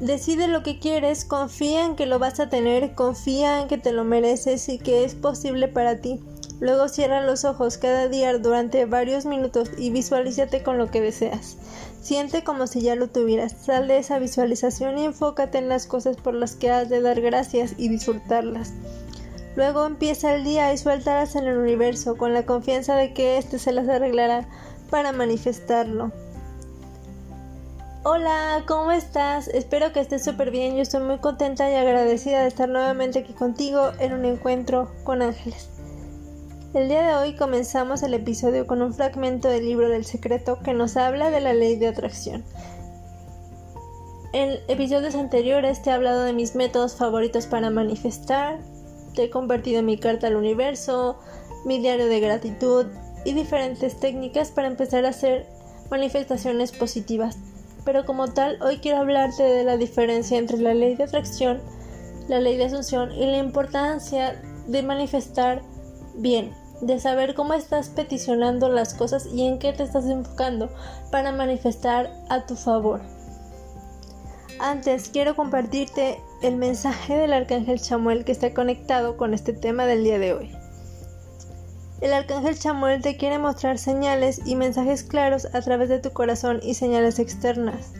Decide lo que quieres, confía en que lo vas a tener, confía en que te lo mereces y que es posible para ti. Luego cierra los ojos cada día durante varios minutos y visualízate con lo que deseas. Siente como si ya lo tuvieras. Sal de esa visualización y enfócate en las cosas por las que has de dar gracias y disfrutarlas. Luego empieza el día y suéltalas en el universo con la confianza de que éste se las arreglará para manifestarlo. Hola, ¿cómo estás? Espero que estés súper bien. Yo estoy muy contenta y agradecida de estar nuevamente aquí contigo en un encuentro con ángeles. El día de hoy comenzamos el episodio con un fragmento del libro del secreto que nos habla de la ley de atracción. En episodios anteriores te he hablado de mis métodos favoritos para manifestar, te he compartido mi carta al universo, mi diario de gratitud y diferentes técnicas para empezar a hacer manifestaciones positivas pero como tal hoy quiero hablarte de la diferencia entre la ley de atracción, la ley de asunción y la importancia de manifestar bien, de saber cómo estás peticionando las cosas y en qué te estás enfocando para manifestar a tu favor. Antes quiero compartirte el mensaje del arcángel Chamuel que está conectado con este tema del día de hoy. El arcángel Chamuel te quiere mostrar señales y mensajes claros a través de tu corazón y señales externas.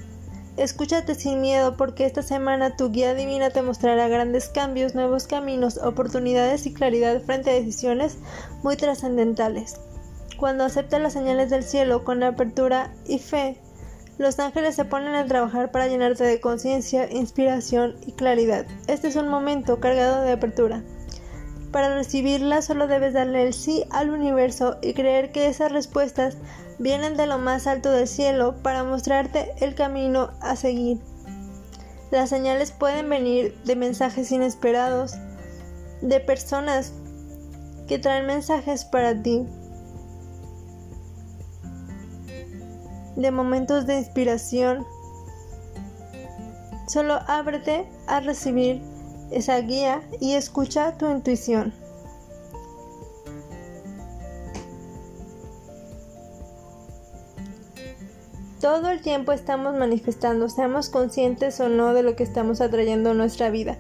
Escúchate sin miedo porque esta semana tu guía divina te mostrará grandes cambios, nuevos caminos, oportunidades y claridad frente a decisiones muy trascendentales. Cuando aceptas las señales del cielo con apertura y fe, los ángeles se ponen a trabajar para llenarte de conciencia, inspiración y claridad. Este es un momento cargado de apertura. Para recibirla solo debes darle el sí al universo y creer que esas respuestas vienen de lo más alto del cielo para mostrarte el camino a seguir. Las señales pueden venir de mensajes inesperados, de personas que traen mensajes para ti, de momentos de inspiración. Solo ábrete a recibir esa guía y escucha tu intuición. Todo el tiempo estamos manifestando, seamos conscientes o no de lo que estamos atrayendo a nuestra vida.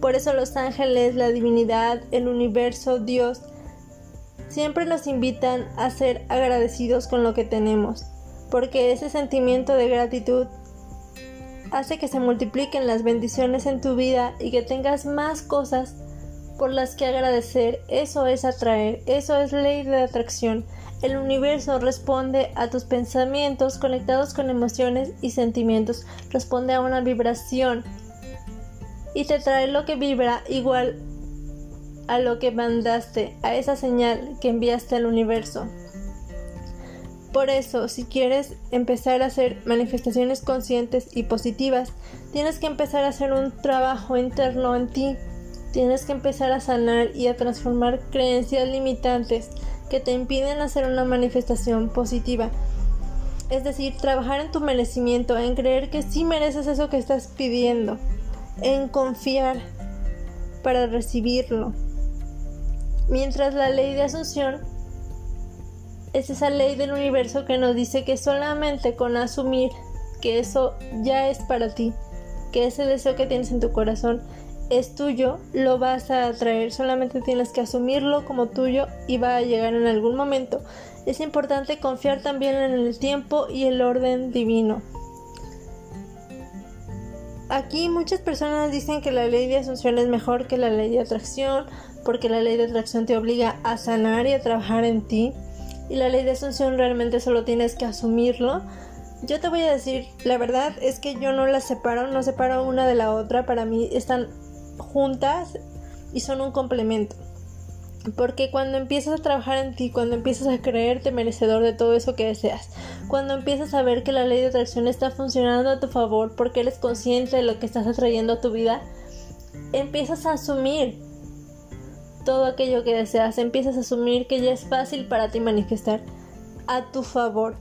Por eso los ángeles, la divinidad, el universo, Dios, siempre nos invitan a ser agradecidos con lo que tenemos, porque ese sentimiento de gratitud hace que se multipliquen las bendiciones en tu vida y que tengas más cosas por las que agradecer. Eso es atraer, eso es ley de atracción. El universo responde a tus pensamientos conectados con emociones y sentimientos, responde a una vibración y te trae lo que vibra igual a lo que mandaste, a esa señal que enviaste al universo. Por eso, si quieres empezar a hacer manifestaciones conscientes y positivas, tienes que empezar a hacer un trabajo interno en ti. Tienes que empezar a sanar y a transformar creencias limitantes que te impiden hacer una manifestación positiva. Es decir, trabajar en tu merecimiento, en creer que sí mereces eso que estás pidiendo, en confiar para recibirlo. Mientras la ley de asunción es esa ley del universo que nos dice que solamente con asumir que eso ya es para ti, que ese deseo que tienes en tu corazón es tuyo, lo vas a atraer, solamente tienes que asumirlo como tuyo y va a llegar en algún momento. Es importante confiar también en el tiempo y el orden divino. Aquí muchas personas dicen que la ley de asunción es mejor que la ley de atracción, porque la ley de atracción te obliga a sanar y a trabajar en ti y la ley de asunción realmente solo tienes que asumirlo. Yo te voy a decir, la verdad es que yo no las separo, no separo una de la otra, para mí están juntas y son un complemento. Porque cuando empiezas a trabajar en ti, cuando empiezas a creerte merecedor de todo eso que deseas, cuando empiezas a ver que la ley de atracción está funcionando a tu favor porque eres consciente de lo que estás atrayendo a tu vida, empiezas a asumir todo aquello que deseas, empiezas a asumir que ya es fácil para ti manifestar a tu favor.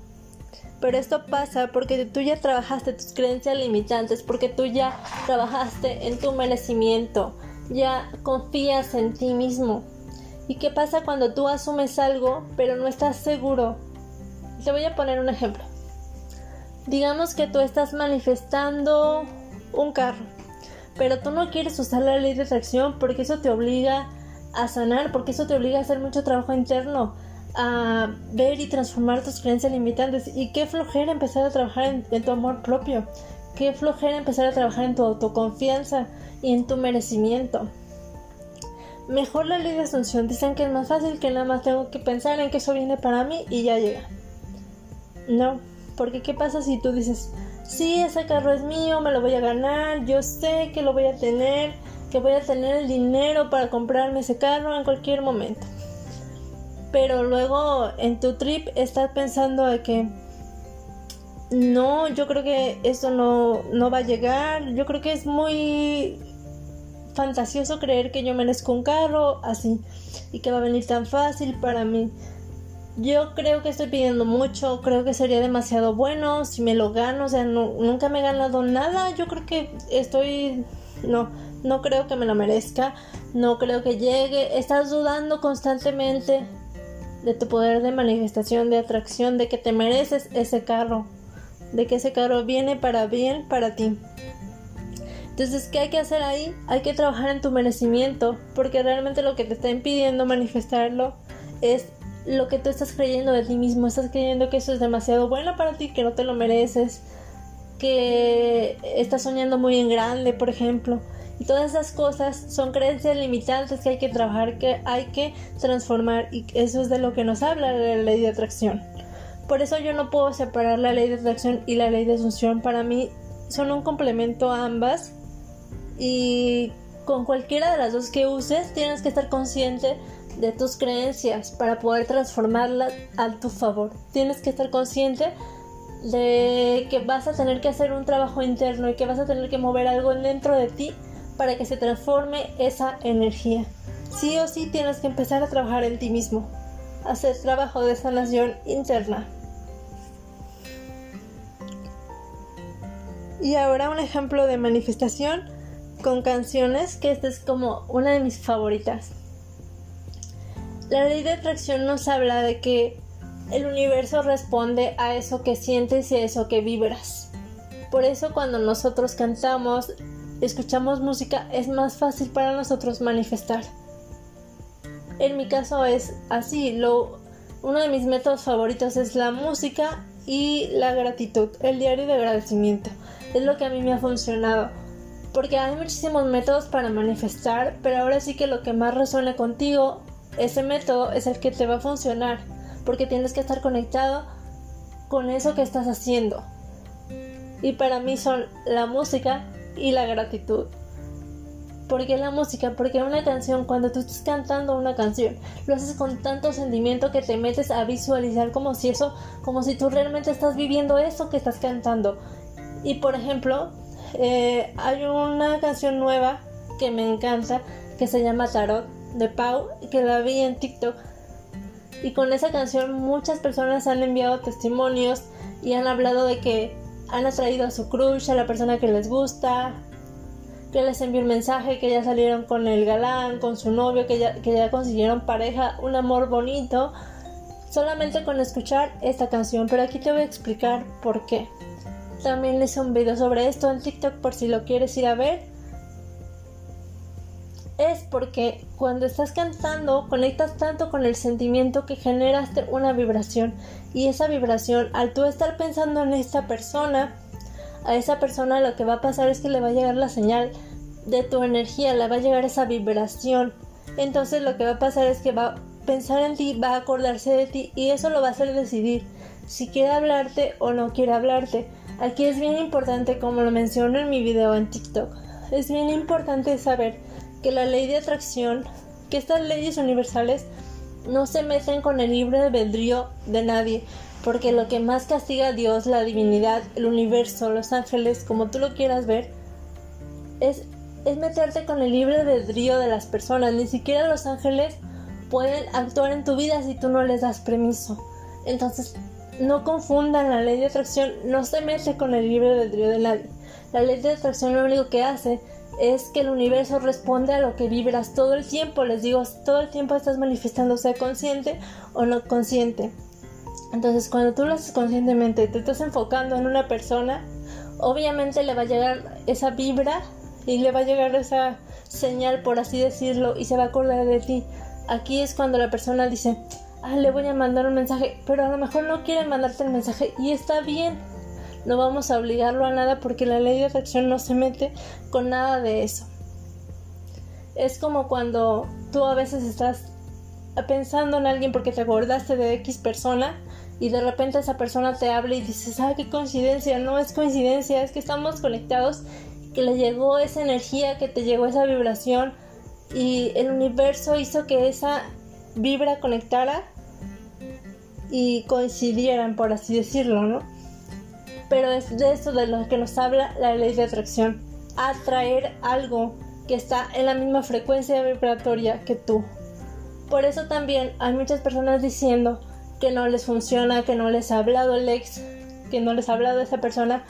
Pero esto pasa porque tú ya trabajaste tus creencias limitantes, porque tú ya trabajaste en tu merecimiento, ya confías en ti mismo. ¿Y qué pasa cuando tú asumes algo pero no estás seguro? Te voy a poner un ejemplo. Digamos que tú estás manifestando un carro, pero tú no quieres usar la ley de atracción porque eso te obliga a sanar, porque eso te obliga a hacer mucho trabajo interno, a ver y transformar tus creencias limitantes. Y qué flojera empezar a trabajar en, tu amor propio, qué flojera empezar a trabajar en tu autoconfianza y en tu merecimiento. Mejor la ley de asunción, dicen que es más fácil que nada más tengo que pensar en que eso viene para mí y ya llega. No, porque ¿qué pasa si tú dices, sí, ese carro es mío, me lo voy a ganar, yo sé que lo voy a tener, que voy a tener el dinero para comprarme ese carro en cualquier momento. Pero luego en tu trip estás pensando de que no, yo creo que eso no, no va a llegar, yo creo que es muy fantasioso creer que yo merezco un carro así y que va a venir tan fácil para mí. Yo creo que estoy pidiendo mucho, creo que sería demasiado bueno si me lo gano, o sea, nunca me he ganado nada, yo creo que estoy, no, no creo que me lo merezca, no creo que llegue, estás dudando constantemente de tu poder de manifestación, de atracción, de que te mereces ese carro, de que ese carro viene para bien para ti. Entonces, ¿qué hay que hacer ahí? Hay que trabajar en tu merecimiento, porque realmente lo que te está impidiendo manifestarlo es lo que tú estás creyendo de ti mismo, estás creyendo que eso es demasiado bueno para ti, que no te lo mereces, que estás soñando muy en grande, por ejemplo. Y todas esas cosas son creencias limitantes que hay que trabajar, que hay que transformar y eso es de lo que nos habla la ley de atracción. Por eso yo no puedo separar la ley de atracción y la ley de asunción. Para mí son un complemento a ambas y con cualquiera de las dos que uses tienes que estar consciente de tus creencias para poder transformarlas a tu favor. Tienes que estar consciente de que vas a tener que hacer un trabajo interno y que vas a tener que mover algo dentro de ti para que se transforme esa energía. Sí o sí tienes que empezar a trabajar en ti mismo, hacer trabajo de sanación interna. Y ahora un ejemplo de manifestación con canciones, que esta es como una de mis favoritas. La ley de atracción nos habla de que el universo responde a eso que sientes y a eso que vibras. Por eso cuando nosotros cantamos, escuchamos música, es más fácil para nosotros manifestar. En mi caso es así, lo, uno de mis métodos favoritos es la música y la gratitud, el diario de agradecimiento. Es lo que a mí me ha funcionado. Porque hay muchísimos métodos para manifestar, pero ahora sí que lo que más resuena contigo, ese método es el que te va a funcionar. Porque tienes que estar conectado con eso que estás haciendo. Y para mí son la música y la gratitud. ¿Por qué la música? Porque una canción, cuando tú estás cantando una canción, lo haces con tanto sentimiento que te metes a visualizar como si eso, como si tú realmente estás viviendo eso que estás cantando. Y por ejemplo, eh, hay una canción nueva que me encanta que se llama Tarot de Pau, que la vi en TikTok. Y con esa canción muchas personas han enviado testimonios y han hablado de que han atraído a su crush, a la persona que les gusta, que les envió un mensaje, que ya salieron con el galán, con su novio, que ya, consiguieron pareja, un amor bonito, solamente con escuchar esta canción. Pero aquí te voy a explicar por qué. También hice un video sobre esto en TikTok por si lo quieres ir a ver. Es porque cuando estás cantando conectas tanto con el sentimiento que generaste una vibración y esa vibración, al tú estar pensando en esta persona, a esa persona lo que va a pasar es que le va a llegar la señal de tu energía, le va a llegar esa vibración. Entonces lo que va a pasar es que va a pensar en ti, va a acordarse de ti y eso lo va a hacer decidir si quiere hablarte o no quiere hablarte. Aquí es bien importante, como lo menciono en mi video en TikTok, es bien importante saber que la ley de atracción, que estas leyes universales no se meten con el libre albedrío de nadie, porque lo que más castiga a Dios, la divinidad, el universo, los ángeles, como tú lo quieras ver, es es meterte con el libre albedrío de las personas. Ni siquiera los ángeles pueden actuar en tu vida si tú no les das permiso. Entonces, no confundan la ley de atracción, no se mete con el libre albedrío de nadie. La ley de atracción lo único que hace es que el universo responde a lo que vibras todo el tiempo. Les digo, todo el tiempo estás manifestando, sea consciente o no consciente. Entonces, cuando tú lo haces conscientemente, te estás enfocando en una persona, obviamente le va a llegar esa vibra y le va a llegar esa señal, por así decirlo, y se va a acordar de ti. Aquí es cuando la persona dice, ah, le voy a mandar un mensaje, pero a lo mejor no quiere mandarte el mensaje y está bien. No vamos a obligarlo a nada porque la ley de atracción no se mete con nada de eso. Es como cuando tú a veces estás pensando en alguien porque te acordaste de X persona y de repente esa persona te habla y dices, ah, qué coincidencia, no es coincidencia, es que estamos conectados, que le llegó esa energía, que te llegó esa vibración y el universo hizo que esa vibra conectara y coincidieran, por así decirlo, ¿no? Pero es de eso de lo que nos habla la ley de atracción, atraer algo que está en la misma frecuencia vibratoria que tú. Por eso también hay muchas personas diciendo que no les funciona, que no les ha hablado el ex, que no les ha hablado esa persona,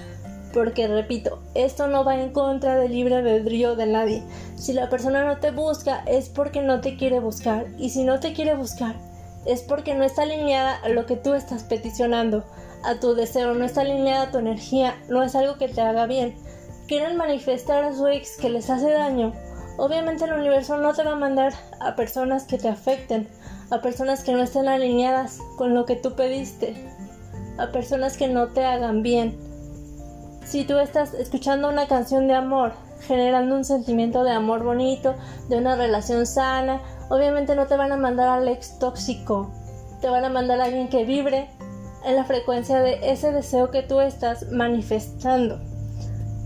porque repito, esto no va en contra del libre albedrío de nadie. Si la persona no te busca es porque no te quiere buscar y si no te quiere buscar es porque no está alineada a lo que tú estás peticionando, a tu deseo, no está alineada a tu energía, no es algo que te haga bien. Quieren manifestar a su ex que les hace daño Obviamente el universo no te va a mandar a personas que te afecten, a personas que no estén alineadas con lo que tú pediste, a personas que no te hagan bien. Si tú estás escuchando una canción de amor, generando un sentimiento de amor bonito, de una relación sana, obviamente no te van a mandar al ex tóxico, te van a mandar a alguien que vibre en la frecuencia de ese deseo que tú estás manifestando.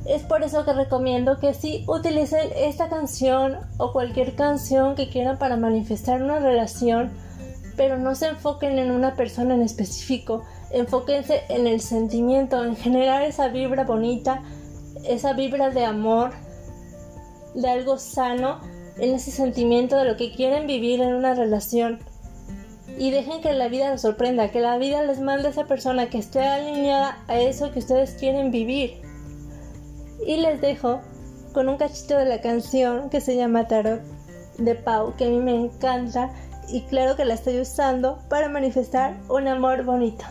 Es por eso que recomiendo que sí utilicen esta canción o cualquier canción que quieran para manifestar una relación, pero no se enfoquen en una persona en específico, enfóquense en el sentimiento, en generar esa vibra bonita, esa vibra de amor, de algo sano, en ese sentimiento de lo que quieren vivir en una relación. Y dejen que la vida los sorprenda, que la vida les mande a esa persona que esté alineada a eso que ustedes quieren vivir. Y les dejo con un cachito de la canción que se llama Tarot de Pau, que a mí me encanta y claro que la estoy usando para manifestar un amor bonito.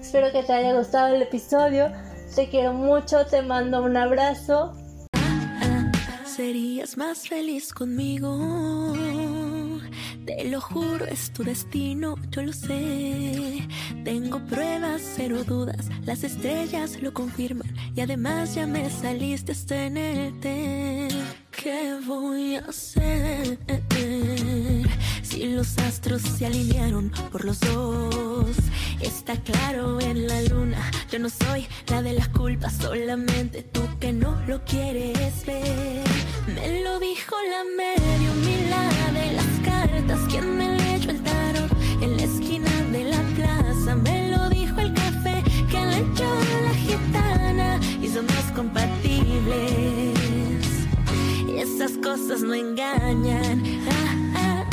Espero que te haya gustado el episodio. Te quiero mucho, te mando un abrazo. Serías más feliz conmigo. Te lo juro, es tu destino, yo lo sé. Tengo pruebas, cero dudas, las estrellas lo confirman. Y además ya me saliste en el té. ¿Qué voy a hacer? Si los astros se alinearon por los dos, está claro en la luna. Yo no soy la de las culpas, solamente tú que no lo quieres ver. Me lo dijo la medio, las quien me leyó el tarot en la esquina de la plaza. Me lo dijo el café que le echó la gitana y somos compatibles. Y esas cosas no engañan.